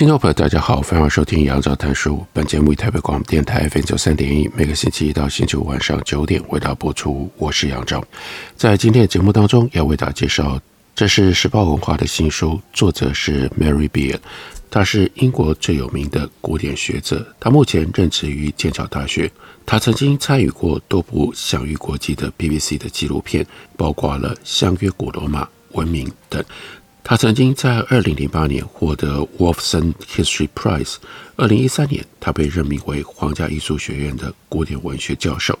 听众朋友，大家好，欢迎收听杨照谈书。本节目以台北广播电台 FM 九三点一，每个星期一到星期五晚上九点为大家播出。我是杨照，在今天的节目当中要为大家介绍，这是时报文化的新书，作者是 Mary Beard，他是英国最有名的古典学者，他目前任职于剑桥大学。他曾经参与过多部享誉国际的 BBC 的纪录片，包括了《相约古罗马文明》等。他曾经在二零零八年获得 Wolfson History Prize。二零一三年，他被任命为皇家艺术学院的古典文学教授。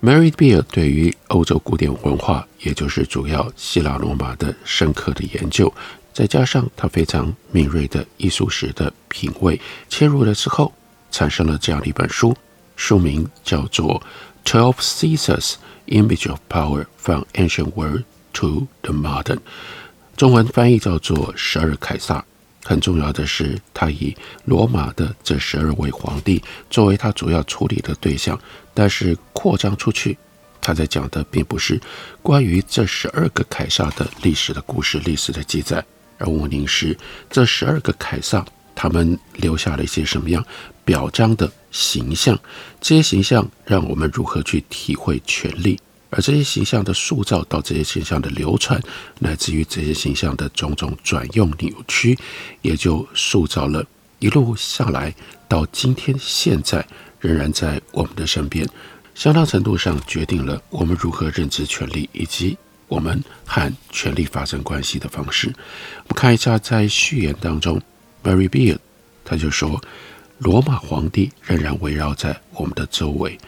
Mary Beard 对于欧洲古典文化，也就是主要希腊罗马的深刻的研究，再加上他非常敏锐的艺术史的品味，切入了之后，产生了这样的一本书，书名叫做《Twelve Caesars: Image of Power from Ancient World to the Modern》。中文翻译叫做《十二凯撒》。很重要的是，他以罗马的这十二位皇帝作为他主要处理的对象，但是扩张出去，他在讲的并不是关于这十二个凯撒的历史的故事、历史的记载，而问题是这十二个凯撒他们留下了一些什么样表彰的形象？这些形象让我们如何去体会权力？而这些形象的塑造，到这些形象的流传，乃至于这些形象的种种转用扭曲，也就塑造了一路下来到今天现在仍然在我们的身边，相当程度上决定了我们如何认知权力，以及我们和权力发生关系的方式。我们看一下，在序言当中，Mary Beard 他就说：“罗马皇帝仍然围绕在我们的周围，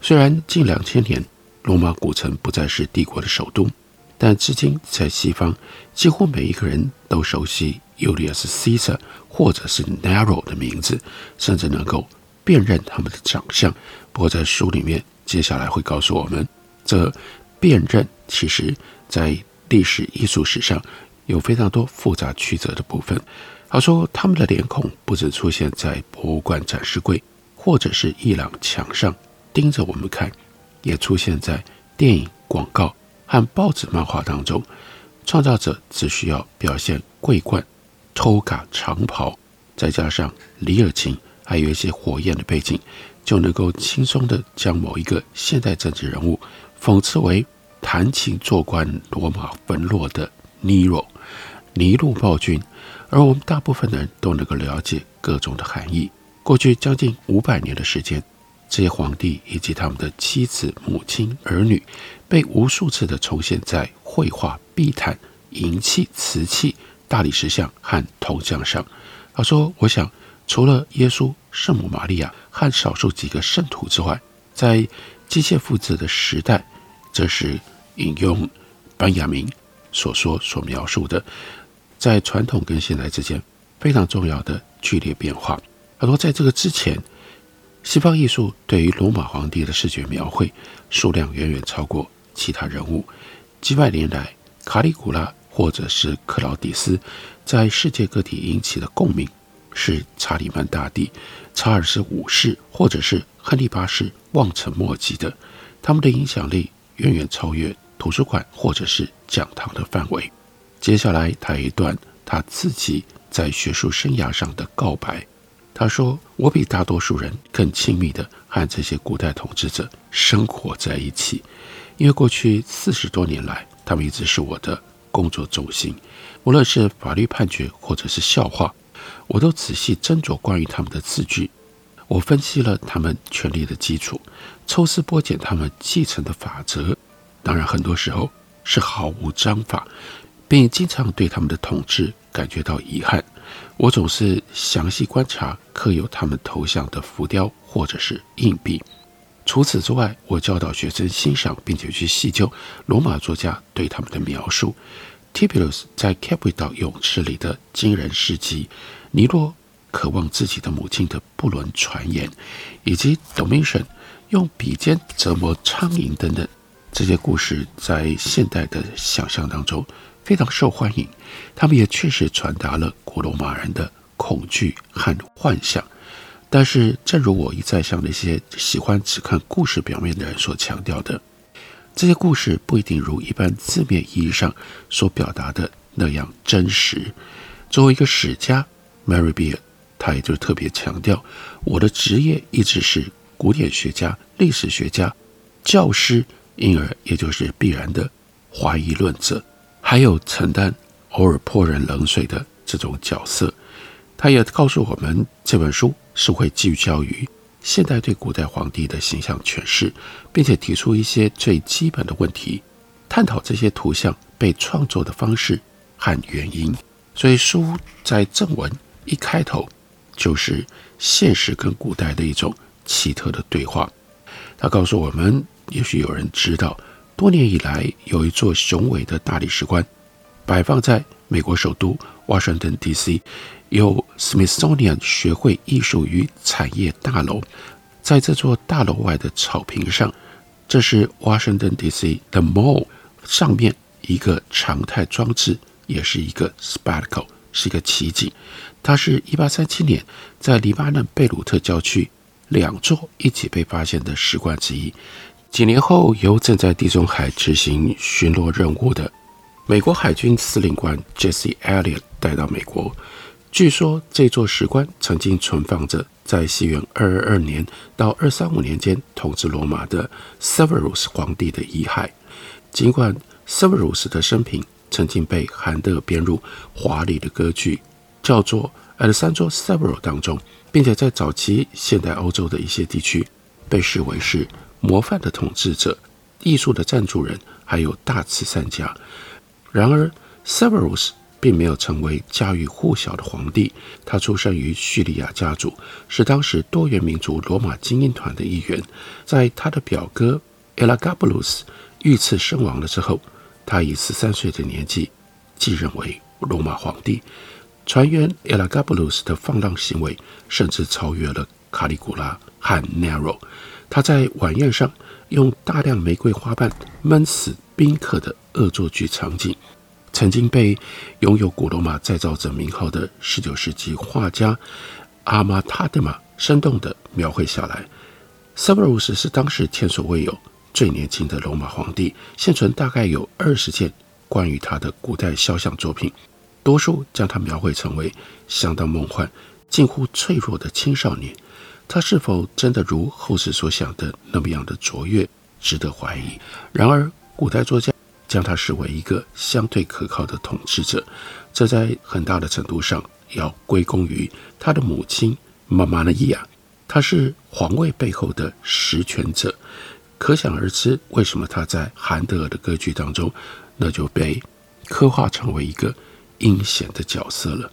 虽然近两千年。”罗马古城不再是帝国的首都，但至今在西方，几乎每一个人都熟悉 Julius Caesar 或者是 Nero 的名字，甚至能够辨认他们的长相。不过在书里面，接下来会告诉我们，这辨认其实在历史艺术史上有非常多复杂曲折的部分。他说，他们的脸孔不只出现在博物馆展示柜或者是伊朗墙上，盯着我们看。也出现在电影、广告和报纸、漫画当中。创造者只需要表现桂冠、toga 长袍，再加上里尔琴，还有一些火焰的背景，就能够轻松地将某一个现代政治人物讽刺为弹琴做官、罗马沦落的尼罗、尼禄暴君。而我们大部分人都能够了解各种的含义。过去将近五百年的时间。这些皇帝以及他们的妻子、母亲、儿女，被无数次的重现在绘画、壁毯、银器、瓷器、大理石像和铜像上。他说：“我想，除了耶稣、圣母玛利亚和少数几个圣徒之外，在机械复制的时代，这是引用班雅明所说所描述的，在传统跟现代之间非常重要的剧烈变化。”他说：“在这个之前。”西方艺术对于罗马皇帝的视觉描绘数量远远超过其他人物。几百年来，卡里古拉或者是克劳迪斯在世界各地引起的共鸣，是查理曼大帝、查尔斯五世或者是亨利八世望尘莫及的。他们的影响力远远超越图书馆或者是讲堂的范围。接下来，他有一段他自己在学术生涯上的告白。他说：“我比大多数人更亲密地和这些古代统治者生活在一起，因为过去四十多年来，他们一直是我的工作重心。无论是法律判决或者是笑话，我都仔细斟酌关于他们的字句。我分析了他们权力的基础，抽丝剥茧他们继承的法则。当然，很多时候是毫无章法，并经常对他们的统治感觉到遗憾。”我总是详细观察刻有他们头像的浮雕或者是硬币。除此之外，我教导学生欣赏并且去细究罗马作家对他们的描述。Tibulus 在 Capri 岛泳池里的惊人事迹，尼洛渴望自己的母亲的不伦传言，以及 Domitian 用笔尖折磨苍蝇等等这些故事，在现代的想象当中非常受欢迎。他们也确实传达了古罗马人的恐惧和幻想。但是，正如我一再向那些喜欢只看故事表面的人所强调的。这些故事不一定如一般字面意义上所表达的那样真实。作为一个史家，Mary Beard，他也就特别强调，我的职业一直是古典学家、历史学家、教师，因而也就是必然的怀疑论者，还有承担偶尔泼人冷水的这种角色。他也告诉我们，这本书是会聚焦于。现代对古代皇帝的形象诠释，并且提出一些最基本的问题，探讨这些图像被创作的方式和原因。所以书在正文一开头就是现实跟古代的一种奇特的对话。他告诉我们，也许有人知道，多年以来有一座雄伟的大理石棺摆放在美国首都 Washington D.C. 由 Smithsonian 学会艺术与产业大楼，在这座大楼外的草坪上，这是 Washington D.C. 的 Mall 上面一个常态装置，也是一个 spectacle，是一个奇迹。它是一八三七年在黎巴嫩贝鲁特郊区两座一起被发现的石棺之一。几年后，由正在地中海执行巡逻任务的美国海军司令官 Jesse Elliot 带到美国。据说这座石棺曾经存放着在西元二二二年到二三五年间统治罗马的 Severus 皇帝的遗骸。尽管 Severus 的生平曾经被韩德编入华丽的歌剧叫做《Alessandro Severo》当中，并且在早期现代欧洲的一些地区被视为是模范的统治者、艺术的赞助人，还有大慈善家。然而，Severus 并没有成为家喻户晓的皇帝。他出生于叙利亚家族，是当时多元民族罗马精英团的一员。在他的表哥 Elagabalus 遇刺身亡了之后，他以十三岁的年纪继任为罗马皇帝。传言 Elagabalus 的放浪行为甚至超越了卡里古拉和 Nero。他在晚宴上用大量玫瑰花瓣闷死宾客的恶作剧场景。曾经被拥有古罗马再造者名号的十九世纪画家阿玛塔德玛生动地描绘下来。Severus 是当时前所未有最年轻的罗马皇帝，现存大概有二十件关于他的古代肖像作品，多数将他描绘成为相当梦幻、近乎脆弱的青少年。他是否真的如后世所想的那么样的卓越，值得怀疑。然而，古代作家。将他视为一个相对可靠的统治者，这在很大的程度上要归功于他的母亲玛玛娜伊亚，她是皇位背后的实权者，可想而知为什么他在韩德尔的歌剧当中，那就被刻画成为一个阴险的角色了。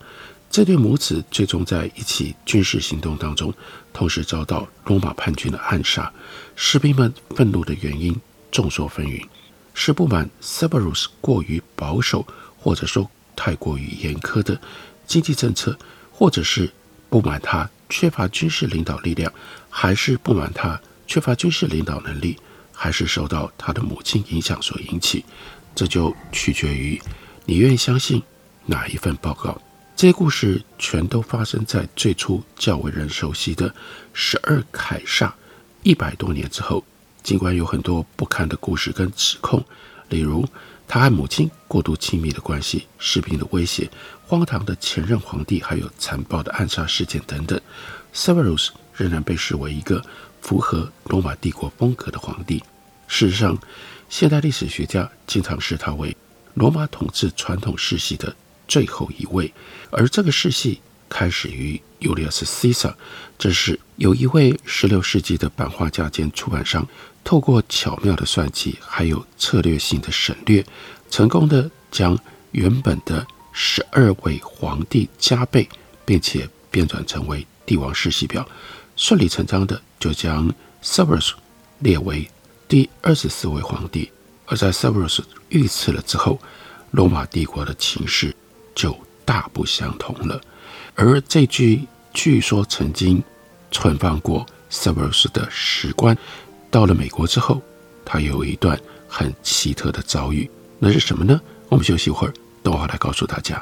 这对母子最终在一起军事行动当中，同时遭到罗马叛军的暗杀，士兵们愤怒的原因众说纷纭。是不满 Severus 过于保守，或者说太过于严苛的经济政策，或者是不满他缺乏军事领导力量，还是不满他缺乏军事领导能力，还是受到他的母亲影响所引起，这就取决于你愿意相信哪一份报告。这些故事全都发生在最初较为人熟悉的十二凯撒一百多年之后。尽管有很多不堪的故事跟指控，例如他和母亲过度亲密的关系、士兵的威胁、荒唐的前任皇帝，还有残暴的暗杀事件等等，Severus 仍然被视为一个符合罗马帝国风格的皇帝。事实上，现代历史学家经常视他为罗马统治传统世系的最后一位，而这个世系开始于 Julius Caesar，这是有一位16世纪的版画家兼出版商。透过巧妙的算计，还有策略性的省略，成功的将原本的十二位皇帝加倍，并且变转成为帝王世系表，顺理成章的就将 Severus 列为第二十四位皇帝。而在 Severus 遇刺了之后，罗马帝国的情势就大不相同了。而这具据说曾经存放过塞缪斯的石棺，到了美国之后，他有一段很奇特的遭遇，那是什么呢？我们休息一会儿，等我来告诉大家。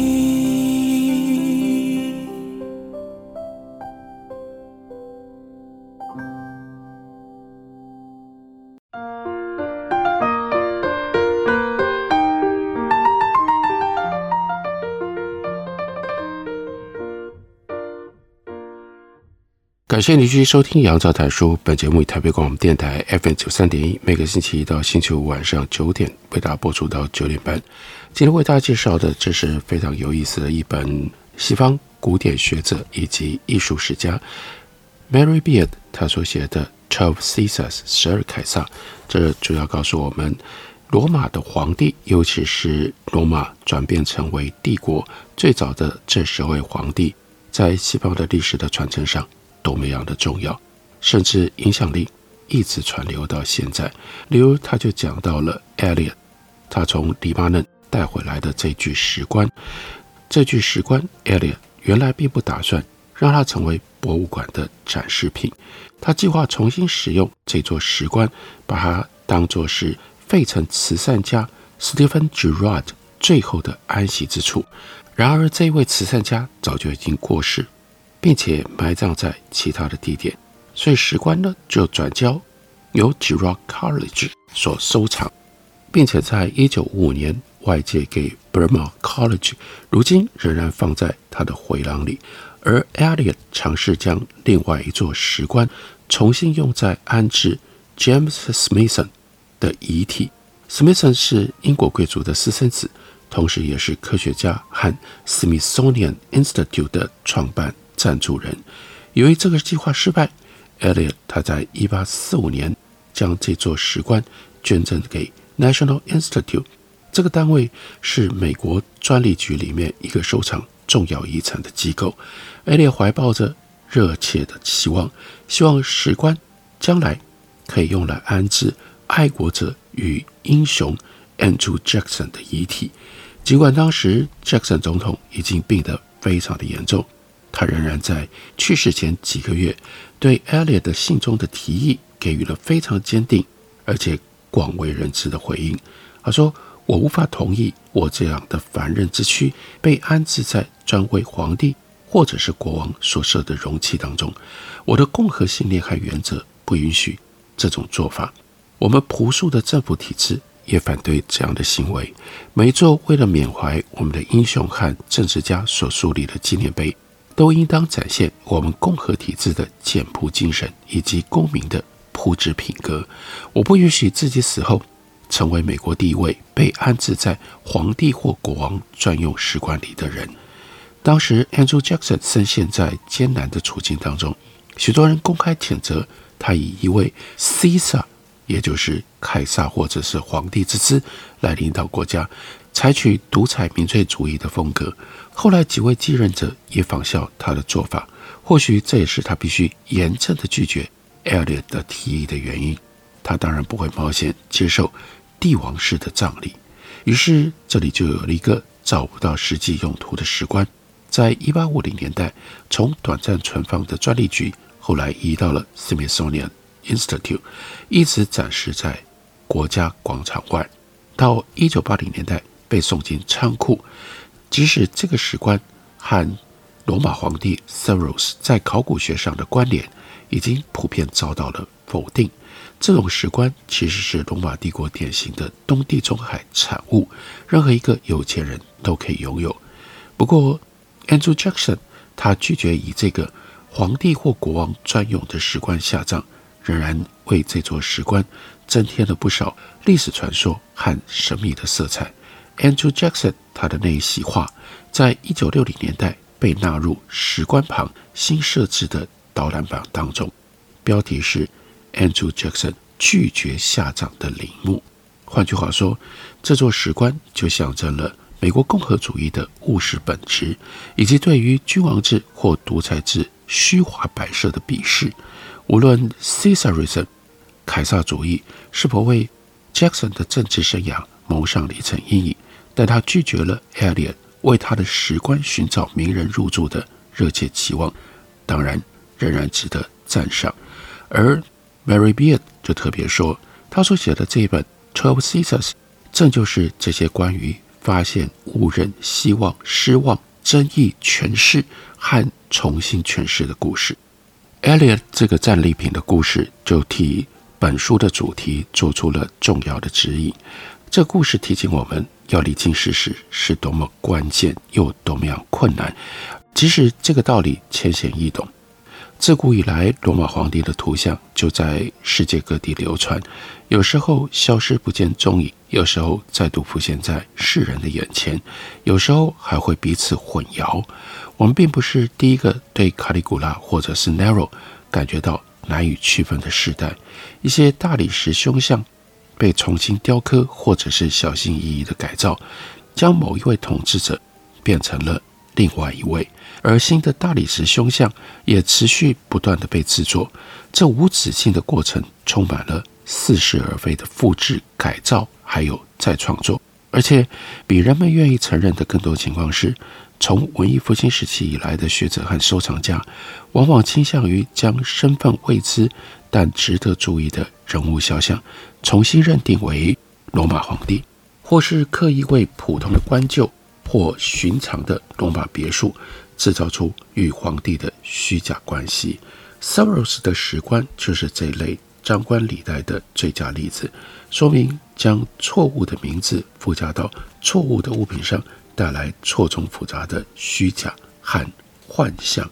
感谢您继续收听《杨照谈书》。本节目以台北广播电台 FM 九三点一，每个星期一到星期五晚上九点为大家播出到九点半。今天为大家介绍的，这是非常有意思的一本西方古典学者以及艺术史家 Mary Beard 他所写的《Twelve Caesars》十二凯撒。这主要告诉我们，罗马的皇帝，尤其是罗马转变成为帝国最早的这十位皇帝，在西方的历史的传承上。多么样的重要，甚至影响力一直传流到现在。例如，他就讲到了 Eliot，他从黎巴嫩带回来的这具石棺。这具石棺，Eliot 原来并不打算让它成为博物馆的展示品，他计划重新使用这座石棺，把它当作是费城慈善家 Stephen Girard 最后的安息之处。然而，这位慈善家早就已经过世。并且埋葬在其他的地点，所以石棺呢就转交由 Girard College 所收藏，并且在一九五五年外借给 Bryn Mawr College，如今仍然放在他的回廊里。而 Eliot 尝试将另外一座石棺重新用在安置 James Smithson 的遗体。Smithson 是英国贵族的私生子，同时也是科学家和 Smithsonian Institute 的创办。赞助人，由于这个计划失败，Eliot 他在一八四五年将这座石棺捐赠给 National Institute，这个单位是美国专利局里面一个收藏重要遗产的机构。Eliot 怀抱着热切的期望，希望石棺将来可以用来安置爱国者与英雄 Andrew Jackson 的遗体。尽管当时 Jackson 总统已经病得非常的严重。他仍然在去世前几个月，对 Eliot 的信中的提议给予了非常坚定而且广为人知的回应。他说：“我无法同意我这样的凡人之躯被安置在专为皇帝或者是国王所设的容器当中。我的共和信念和原则不允许这种做法。我们朴素的政府体制也反对这样的行为。每一座为了缅怀我们的英雄和政治家所树立的纪念碑。”都应当展现我们共和体制的简朴精神以及公民的朴质品格。我不允许自己死后成为美国第一位被安置在皇帝或国王专用石棺里的人。当时，Andrew Jackson 深陷在艰难的处境当中，许多人公开谴责他以一位 Caesar，也就是凯撒或者是皇帝之姿来领导国家，采取独裁民粹主义的风格。后来几位继任者也仿效他的做法，或许这也是他必须严正地拒绝 Elliot 的提议的原因。他当然不会冒险接受帝王式的葬礼。于是这里就有了一个找不到实际用途的石棺，在一八五零年代从短暂存放的专利局，后来移到了 Smithsonian Institute，一直展示在国家广场外。到一九八零年代被送进仓库。即使这个石棺和罗马皇帝 Severus 在考古学上的关联已经普遍遭到了否定，这种石棺其实是罗马帝国典型的东地中海产物，任何一个有钱人都可以拥有。不过，Andrew Jackson 他拒绝以这个皇帝或国王专用的石棺下葬，仍然为这座石棺增添了不少历史传说和神秘的色彩。Andrew Jackson，他的那一席话，在一九六零年代被纳入石棺旁新设置的导览板当中，标题是 Andrew Jackson 拒绝下葬的陵墓。换句话说，这座石棺就象征了美国共和主义的务实本质，以及对于君王制或独裁制虚华摆设的鄙视。无论 Caesarism 凯撒主义是否为 Jackson 的政治生涯蒙上了一层阴影。但他拒绝了 Elliot 为他的石棺寻找名人入住的热切期望，当然仍然值得赞赏。而 Mary Beard 就特别说，他所写的这本《Twelve Caesars》正就是这些关于发现、误认、希望、失望、争议、诠释和重新诠释的故事。Elliot 这个战利品的故事就替本书的主题做出了重要的指引。这故事提醒我们。要理清事实是多么关键又多么样困难，即使这个道理浅显易懂。自古以来，罗马皇帝的图像就在世界各地流传，有时候消失不见踪影，有时候再度浮现在世人的眼前，有时候还会彼此混淆。我们并不是第一个对卡里古拉或者是 Nero 感觉到难以区分的时代，一些大理石胸像。被重新雕刻，或者是小心翼翼的改造，将某一位统治者变成了另外一位，而新的大理石胸像也持续不断的被制作。这无止境的过程充满了似是而非的复制、改造，还有再创作。而且，比人们愿意承认的更多情况是，从文艺复兴时期以来的学者和收藏家，往往倾向于将身份未知但值得注意的人物肖像重新认定为罗马皇帝，或是刻意为普通的官旧或寻常的罗马别墅制造出与皇帝的虚假关系。Severus 的石棺就是这类张冠李戴的最佳例子，说明将错误的名字附加到错误的物品上，带来错综复杂的虚假和幻象。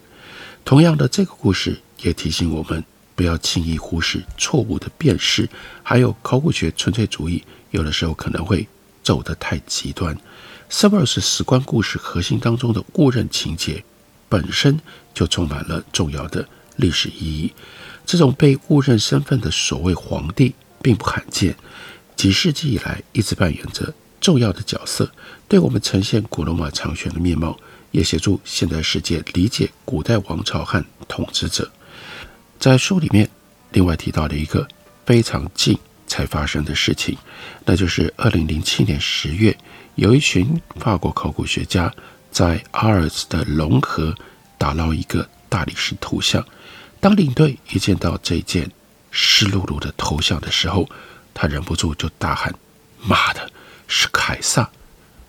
同样的，这个故事也提醒我们。不要轻易忽视错误的辨识，还有考古学纯粹主义，有的时候可能会走得太极端。Severus 石棺故事核心当中的误认情节，本身就充满了重要的历史意义。这种被误认身份的所谓皇帝并不罕见，几世纪以来一直扮演着重要的角色，对我们呈现古罗马长悬的面貌，也协助现代世界理解古代王朝和统治者。在书里面，另外提到了一个非常近才发生的事情，那就是二零零七年十月，有一群法国考古学家在阿尔茨的龙河打捞一个大理石头像。当领队一见到这件湿漉漉的头像的时候，他忍不住就大喊：“妈的，是凯撒！”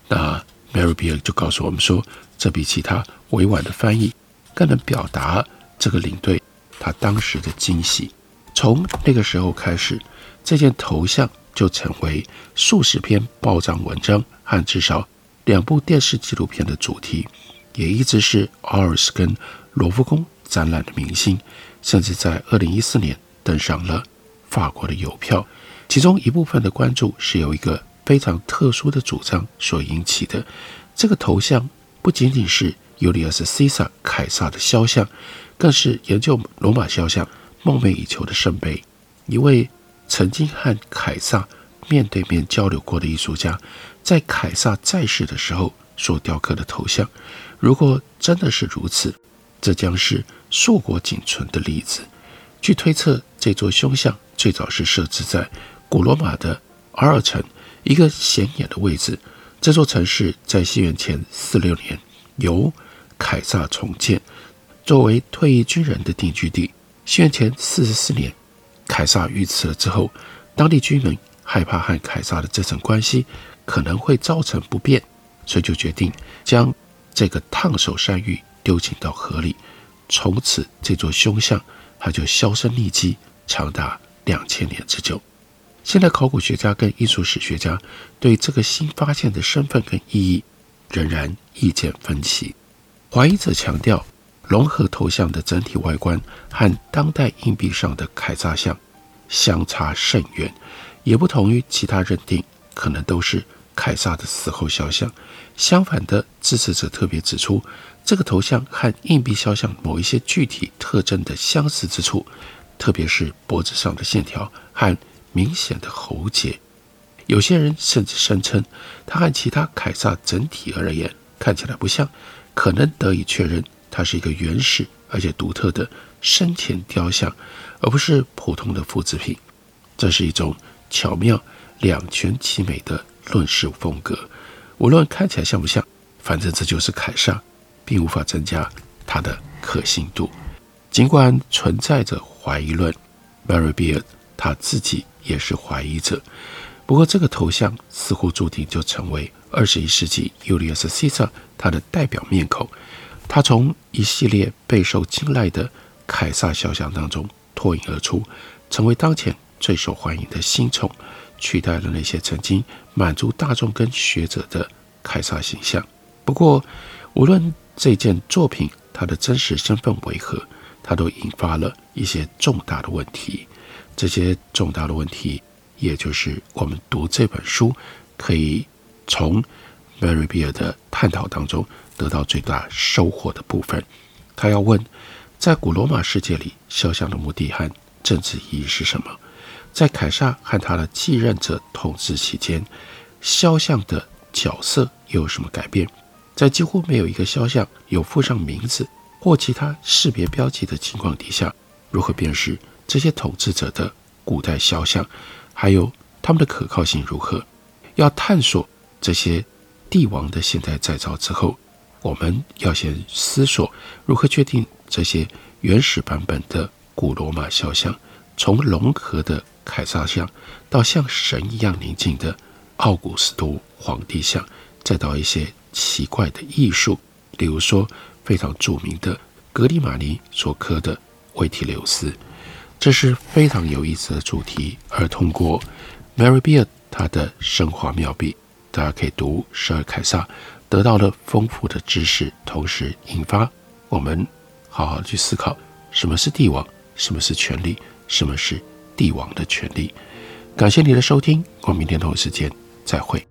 那 Mary bear 就告诉我们说，这比其他委婉的翻译更能表达这个领队。他当时的惊喜，从那个时候开始，这件头像就成为数十篇报章文章和至少两部电视纪录片的主题，也一直是奥尔斯跟罗浮宫展览的明星，甚至在二零一四年登上了法国的邮票。其中一部分的关注是由一个非常特殊的主张所引起的。这个头像不仅仅是尤利亚斯·西萨凯撒的肖像。更是研究罗马肖像梦寐以求的圣杯。一位曾经和凯撒面对面交流过的艺术家，在凯撒在世的时候所雕刻的头像。如果真的是如此，这将是硕果仅存的例子。据推测，这座胸像最早是设置在古罗马的阿尔城一个显眼的位置。这座城市在西元前四六年由凯撒重建，作为退役军人的定居地。西元前四十四年，凯撒遇刺了之后，当地居民害怕和凯撒的这层关系可能会造成不便，所以就决定将这个烫手山芋丢进到河里。从此，这座胸像它就销声匿迹，长达两千年之久。现在，考古学家跟艺术史学家对这个新发现的身份跟意义仍然意见分歧。怀疑者强调，融合头像的整体外观和当代硬币上的凯撒像相差甚远，也不同于其他认定可能都是凯撒的死后肖像。相反的，支持者特别指出，这个头像和硬币肖像某一些具体特征的相似之处，特别是脖子上的线条和明显的喉结，有些人甚至声称，它和其他凯撒整体而言看起来不像，可能得以确认它是一个原始而且独特的生前雕像，而不是普通的复制品。这是一种巧妙两全其美的论述风格。无论看起来像不像，反正这就是凯撒，并无法增加它的可信度。尽管存在着怀疑论，Mary Beard 他自己。也是怀疑者，不过这个头像似乎注定就成为二十一世纪 Julius cesar 他的代表面孔。他从一系列备受青睐的凯撒肖像当中脱颖而出，成为当前最受欢迎的新宠，取代了那些曾经满足大众跟学者的凯撒形象。不过，无论这件作品它的真实身份为何，它都引发了一些重大的问题。这些重大的问题，也就是我们读这本书可以从 Mary Bear 的探讨当中得到最大收获的部分。他要问，在古罗马世界里，肖像的目的和政治意义是什么？在凯撒和他的继任者统治期间，肖像的角色又有什么改变？在几乎没有一个肖像有附上名字或其他识别标记的情况底下，如何辨识？这些统治者的古代肖像，还有他们的可靠性如何？要探索这些帝王的现代再造之后，我们要先思索如何确定这些原始版本的古罗马肖像，从融合的凯撒像，到像神一样宁静的奥古斯都皇帝像，再到一些奇怪的艺术，例如说非常著名的格里马尼所刻的维提留斯。这是非常有意思的主题，而通过 Mary Beard 他的生花妙笔，大家可以读十二凯撒，得到了丰富的知识，同时引发我们好好去思考什么是帝王，什么是权力，什么是帝王的权力。感谢你的收听，我们明天同一时间再会。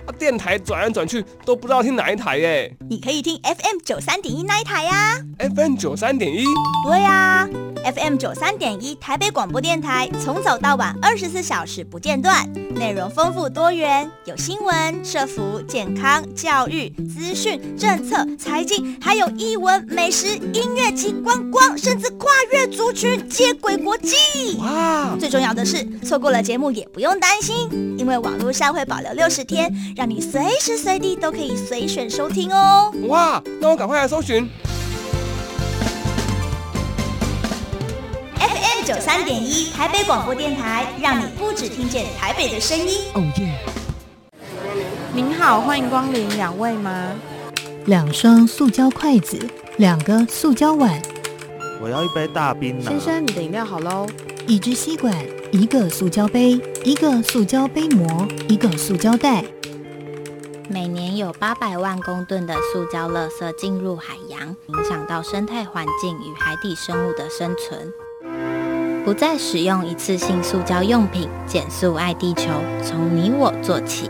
电台转来转去都不知道听哪一台耶。你可以听 FM 九三点一那一台呀。FM 九三点一？对呀，FM 九三点一台北广播电台，从早到晚二十四小时不间断，内容丰富多元，有新闻、社服、健康、教育、资讯、政策、财经，还有艺文、美食、音乐及观光，甚至跨越族群接轨国际。哇！最重要的是，错过了节目也不用担心，因为网络上会保留六十天，让你随时随地都可以随选收听哦。哇，那我赶快来搜寻九三点一台北广播电台，让你不只听见台北的声音。哦耶！您好，欢迎光临，两位吗？两双塑胶筷子，两个塑胶碗。我要一杯大冰拿。先生，你的饮料好喽。一支吸管，一个塑胶杯，一个塑胶杯膜，一个塑胶袋。每年有八百万公吨的塑胶垃圾进入海洋，影响到生态环境与海底生物的生存。不再使用一次性塑胶用品，减速爱地球，从你我做起。